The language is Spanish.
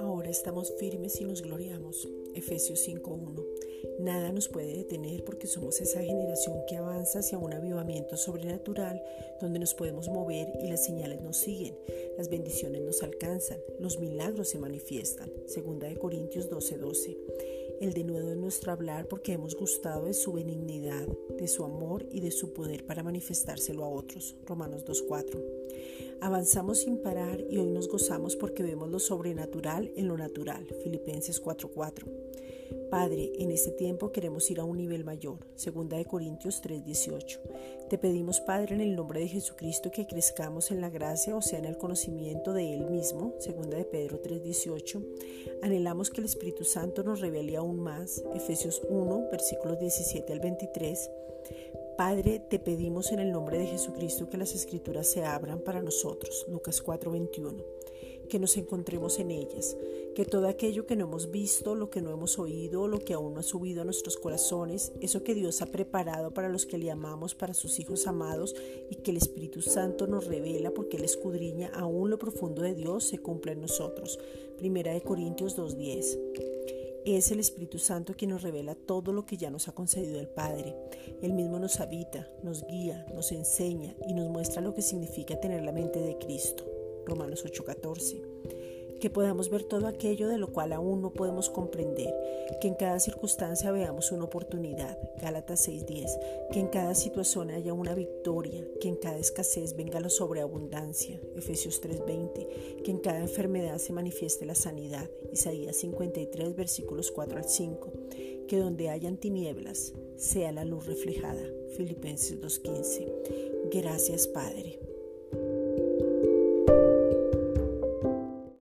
Ahora estamos firmes y nos gloriamos. Efesios 5.1. Nada nos puede detener porque somos esa generación que avanza hacia un avivamiento sobrenatural donde nos podemos mover y las señales nos siguen, las bendiciones nos alcanzan, los milagros se manifiestan. Segunda de Corintios 12:12 el denuedo de nuestro hablar porque hemos gustado de su benignidad, de su amor y de su poder para manifestárselo a otros. Romanos 2.4. Avanzamos sin parar y hoy nos gozamos porque vemos lo sobrenatural en lo natural. Filipenses 4.4. Padre, en este tiempo queremos ir a un nivel mayor. Segunda de Corintios 3:18. Te pedimos, Padre, en el nombre de Jesucristo, que crezcamos en la gracia, o sea, en el conocimiento de Él mismo. Segunda de Pedro 3:18. Anhelamos que el Espíritu Santo nos revele aún más. Efesios 1, versículos 17 al 23. Padre, te pedimos en el nombre de Jesucristo que las escrituras se abran para nosotros. Lucas 4:21 que nos encontremos en ellas, que todo aquello que no hemos visto, lo que no hemos oído, lo que aún no ha subido a nuestros corazones, eso que Dios ha preparado para los que le amamos, para sus hijos amados, y que el Espíritu Santo nos revela porque Él escudriña aún lo profundo de Dios, se cumple en nosotros. Primera de Corintios 2.10. Es el Espíritu Santo quien nos revela todo lo que ya nos ha concedido el Padre. Él mismo nos habita, nos guía, nos enseña y nos muestra lo que significa tener la mente de Cristo. Romanos 8:14. Que podamos ver todo aquello de lo cual aún no podemos comprender, que en cada circunstancia veamos una oportunidad, Gálatas 6:10, que en cada situación haya una victoria, que en cada escasez venga la sobreabundancia, Efesios 3:20, que en cada enfermedad se manifieste la sanidad, Isaías 53 versículos 4 al 5, que donde hayan tinieblas sea la luz reflejada, Filipenses 2:15. Gracias Padre.